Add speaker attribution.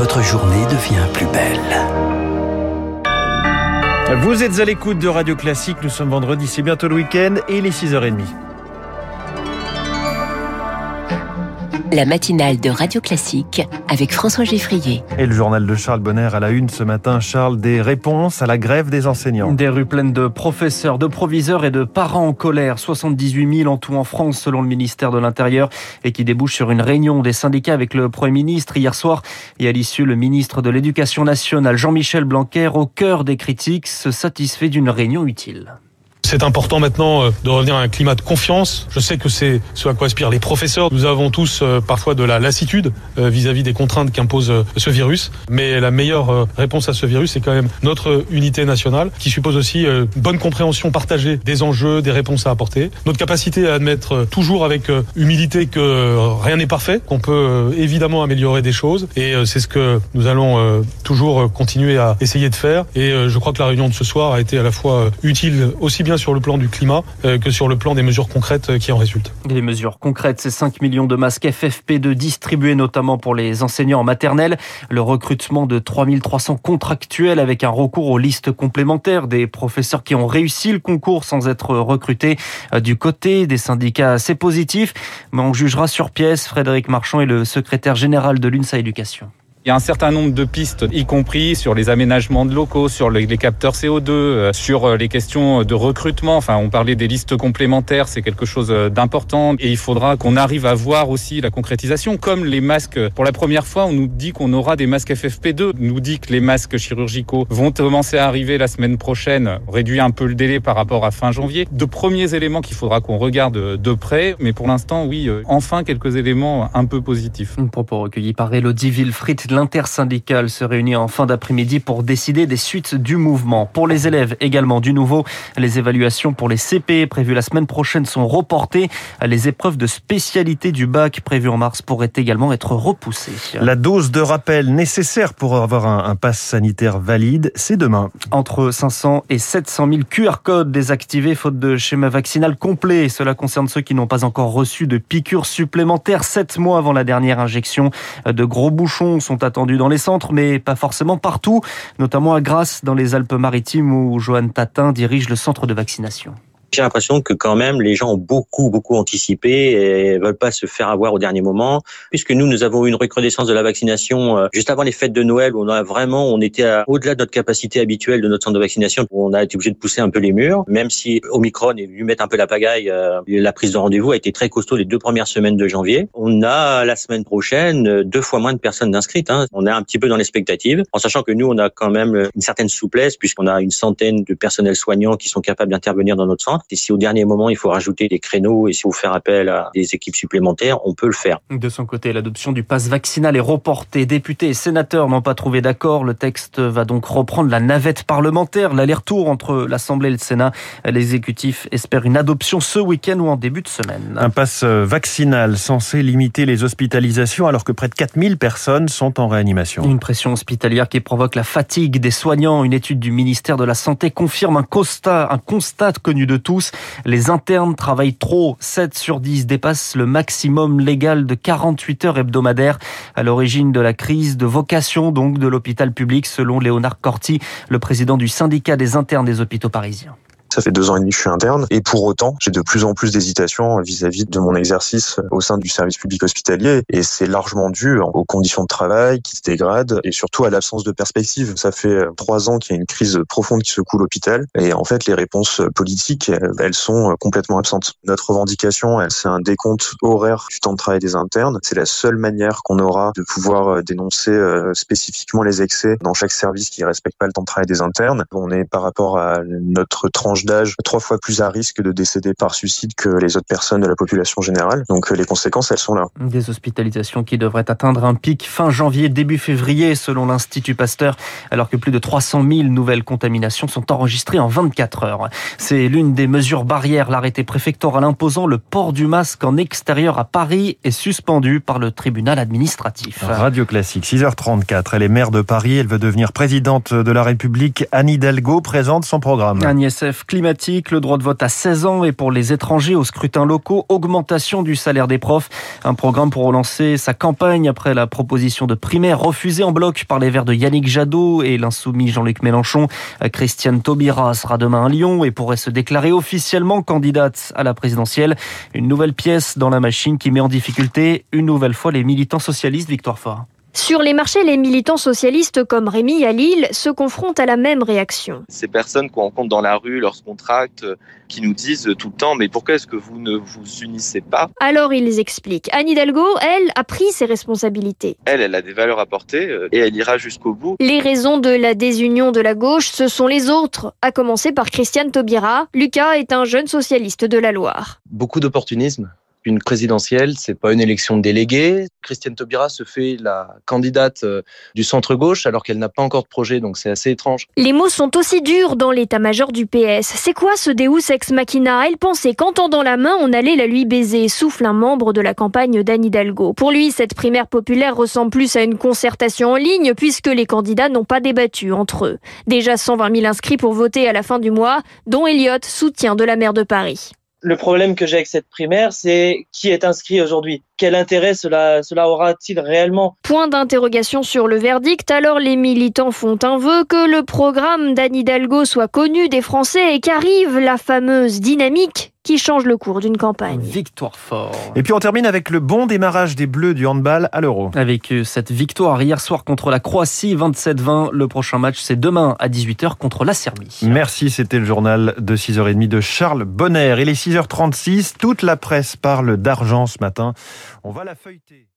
Speaker 1: votre journée devient plus belle.
Speaker 2: Vous êtes à l'écoute de Radio Classique, nous sommes vendredi, c'est bientôt le week-end et il est 6h30.
Speaker 3: La matinale de Radio Classique avec François Geffrier.
Speaker 2: Et le journal de Charles Bonner à la une ce matin, Charles, des réponses à la grève des enseignants.
Speaker 4: Des rues pleines de professeurs, de proviseurs et de parents en colère. 78 000 en tout en France selon le ministère de l'Intérieur et qui débouche sur une réunion des syndicats avec le Premier ministre hier soir. Et à l'issue, le ministre de l'Éducation nationale, Jean-Michel Blanquer, au cœur des critiques, se satisfait d'une réunion utile.
Speaker 5: C'est important maintenant euh, de revenir à un climat de confiance. Je sais que c'est ce à quoi aspirent les professeurs. Nous avons tous euh, parfois de la lassitude euh, vis-à-vis des contraintes qu'impose ce virus. Mais la meilleure réponse à ce virus, c'est quand même notre unité nationale qui suppose aussi une bonne compréhension partagée des enjeux, des réponses à apporter. Notre capacité à admettre toujours avec humilité que rien n'est parfait, qu'on peut évidemment améliorer des choses. Et c'est ce que nous allons toujours continuer à essayer de faire. Et je crois que la réunion de ce soir a été à la fois utile aussi bien sur le plan du climat euh, que sur le plan des mesures concrètes euh, qui en résultent.
Speaker 4: Les mesures concrètes, c'est 5 millions de masques FFP2 distribués notamment pour les enseignants en le recrutement de 3300 contractuels avec un recours aux listes complémentaires des professeurs qui ont réussi le concours sans être recrutés euh, du côté des syndicats. C'est positif, mais on jugera sur pièce. Frédéric Marchand est le secrétaire général de l'UNSA Éducation.
Speaker 6: Il y a un certain nombre de pistes, y compris sur les aménagements de locaux, sur les capteurs CO2, euh, sur euh, les questions de recrutement. Enfin, on parlait des listes complémentaires, c'est quelque chose euh, d'important. Et il faudra qu'on arrive à voir aussi la concrétisation. Comme les masques, pour la première fois, on nous dit qu'on aura des masques FFP2. On nous dit que les masques chirurgicaux vont commencer à arriver la semaine prochaine, réduire un peu le délai par rapport à fin janvier. De premiers éléments qu'il faudra qu'on regarde de près. Mais pour l'instant, oui, enfin quelques éléments un peu positifs.
Speaker 4: Un propos recueilli par Elodie Wilfried l'intersyndicale se réunit en fin d'après-midi pour décider des suites du mouvement. Pour les élèves également du nouveau, les évaluations pour les CP prévues la semaine prochaine sont reportées. Les épreuves de spécialité du bac prévues en mars pourraient également être repoussées.
Speaker 2: La dose de rappel nécessaire pour avoir un, un pass sanitaire valide, c'est demain.
Speaker 4: Entre 500 et 700 000 QR codes désactivés faute de schéma vaccinal complet. Cela concerne ceux qui n'ont pas encore reçu de piqûres supplémentaires sept mois avant la dernière injection. De gros bouchons sont attendus dans les centres, mais pas forcément partout, notamment à Grasse, dans les Alpes-Maritimes, où Joanne Tatin dirige le centre de vaccination.
Speaker 7: J'ai l'impression que quand même les gens ont beaucoup beaucoup anticipé et veulent pas se faire avoir au dernier moment, puisque nous nous avons eu une recrudescence de la vaccination euh, juste avant les fêtes de Noël où on a vraiment on était au-delà de notre capacité habituelle de notre centre de vaccination, on a été obligé de pousser un peu les murs, même si Omicron est venu mettre un peu la pagaille. Euh, la prise de rendez-vous a été très costaud les deux premières semaines de janvier. On a la semaine prochaine deux fois moins de personnes inscrites. Hein. On est un petit peu dans l'expectative, en sachant que nous on a quand même une certaine souplesse puisqu'on a une centaine de personnels soignants qui sont capables d'intervenir dans notre centre. Et si au dernier moment, il faut rajouter des créneaux et si vous faire appel à des équipes supplémentaires, on peut le faire.
Speaker 4: De son côté, l'adoption du pass vaccinal est reportée. Députés et sénateurs n'ont pas trouvé d'accord. Le texte va donc reprendre la navette parlementaire, l'aller-retour entre l'Assemblée et le Sénat. L'exécutif espère une adoption ce week-end ou en début de semaine.
Speaker 2: Un pass vaccinal censé limiter les hospitalisations alors que près de 4000 personnes sont en réanimation.
Speaker 4: Une pression hospitalière qui provoque la fatigue des soignants. Une étude du ministère de la Santé confirme un constat, un constat connu de tous les internes travaillent trop. 7 sur 10 dépassent le maximum légal de 48 heures hebdomadaires à l'origine de la crise de vocation donc de l'hôpital public selon Léonard Corti, le président du syndicat des internes des hôpitaux parisiens.
Speaker 8: Ça fait deux ans et demi que je suis interne et pour autant, j'ai de plus en plus d'hésitations vis-à-vis de mon exercice au sein du service public hospitalier et c'est largement dû aux conditions de travail qui se dégradent et surtout à l'absence de perspective. Ça fait trois ans qu'il y a une crise profonde qui secoue l'hôpital et en fait, les réponses politiques, elles sont complètement absentes. Notre revendication, c'est un décompte horaire du temps de travail des internes. C'est la seule manière qu'on aura de pouvoir dénoncer spécifiquement les excès dans chaque service qui respecte pas le temps de travail des internes. On est par rapport à notre tranche d'âge trois fois plus à risque de décéder par suicide que les autres personnes de la population générale. Donc euh, les conséquences, elles sont là.
Speaker 4: Des hospitalisations qui devraient atteindre un pic fin janvier, début février, selon l'Institut Pasteur, alors que plus de 300 000 nouvelles contaminations sont enregistrées en 24 heures. C'est l'une des mesures barrières. L'arrêté préfectoral imposant le port du masque en extérieur à Paris est suspendu par le tribunal administratif.
Speaker 2: Radio Classique, 6h34. Elle est maire de Paris. Elle veut devenir présidente de la République. Anne Hidalgo présente son programme.
Speaker 4: Agnès F le droit de vote à 16 ans et pour les étrangers aux scrutins locaux, augmentation du salaire des profs. Un programme pour relancer sa campagne après la proposition de primaire refusée en bloc par les Verts de Yannick Jadot et l'insoumis Jean-Luc Mélenchon. Christiane Taubira sera demain à Lyon et pourrait se déclarer officiellement candidate à la présidentielle. Une nouvelle pièce dans la machine qui met en difficulté une nouvelle fois les militants socialistes. Victoire Fort.
Speaker 9: Sur les marchés, les militants socialistes comme Rémi à Lille se confrontent à la même réaction.
Speaker 10: Ces personnes qu'on rencontre dans la rue lorsqu'on tracte, qui nous disent tout le temps mais pourquoi est-ce que vous ne vous unissez pas?
Speaker 9: Alors ils expliquent. Anne Hidalgo, elle, a pris ses responsabilités.
Speaker 10: Elle, elle a des valeurs à porter euh, et elle ira jusqu'au bout.
Speaker 9: Les raisons de la désunion de la gauche, ce sont les autres, à commencer par Christiane Taubira. Lucas est un jeune socialiste de la Loire.
Speaker 11: Beaucoup d'opportunisme une présidentielle, c'est pas une élection de délégués. Christiane Taubira se fait la candidate euh, du centre-gauche alors qu'elle n'a pas encore de projet, donc c'est assez étrange.
Speaker 9: Les mots sont aussi durs dans l'état-major du PS. C'est quoi ce Deus ex machina? Elle pensait qu'en tendant la main, on allait la lui baiser, souffle un membre de la campagne d'Anne Hidalgo. Pour lui, cette primaire populaire ressemble plus à une concertation en ligne puisque les candidats n'ont pas débattu entre eux. Déjà 120 000 inscrits pour voter à la fin du mois, dont Elliott, soutien de la maire de Paris.
Speaker 12: Le problème que j'ai avec cette primaire, c'est qui est inscrit aujourd'hui. Quel intérêt cela, cela aura-t-il réellement?
Speaker 9: Point d'interrogation sur le verdict. Alors les militants font un vœu que le programme d'Anne Hidalgo soit connu des Français et qu'arrive la fameuse dynamique qui change le cours d'une campagne.
Speaker 4: Victoire fort.
Speaker 2: Et puis on termine avec le bon démarrage des Bleus du handball à l'Euro.
Speaker 4: Avec euh, cette victoire hier soir contre la Croatie, 27-20. Le prochain match, c'est demain à 18h contre la Serbie.
Speaker 2: Merci, c'était le journal de 6h30 de Charles Bonner. Il est 6h36, toute la presse parle d'argent ce matin. On va la feuilleter.